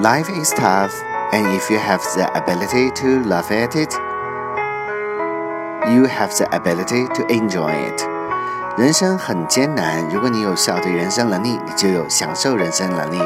Life is tough, and if you have the ability to laugh at it, you have the ability to enjoy it. 人生很艰难，如果你有笑对人生能力，你就有享受人生能力。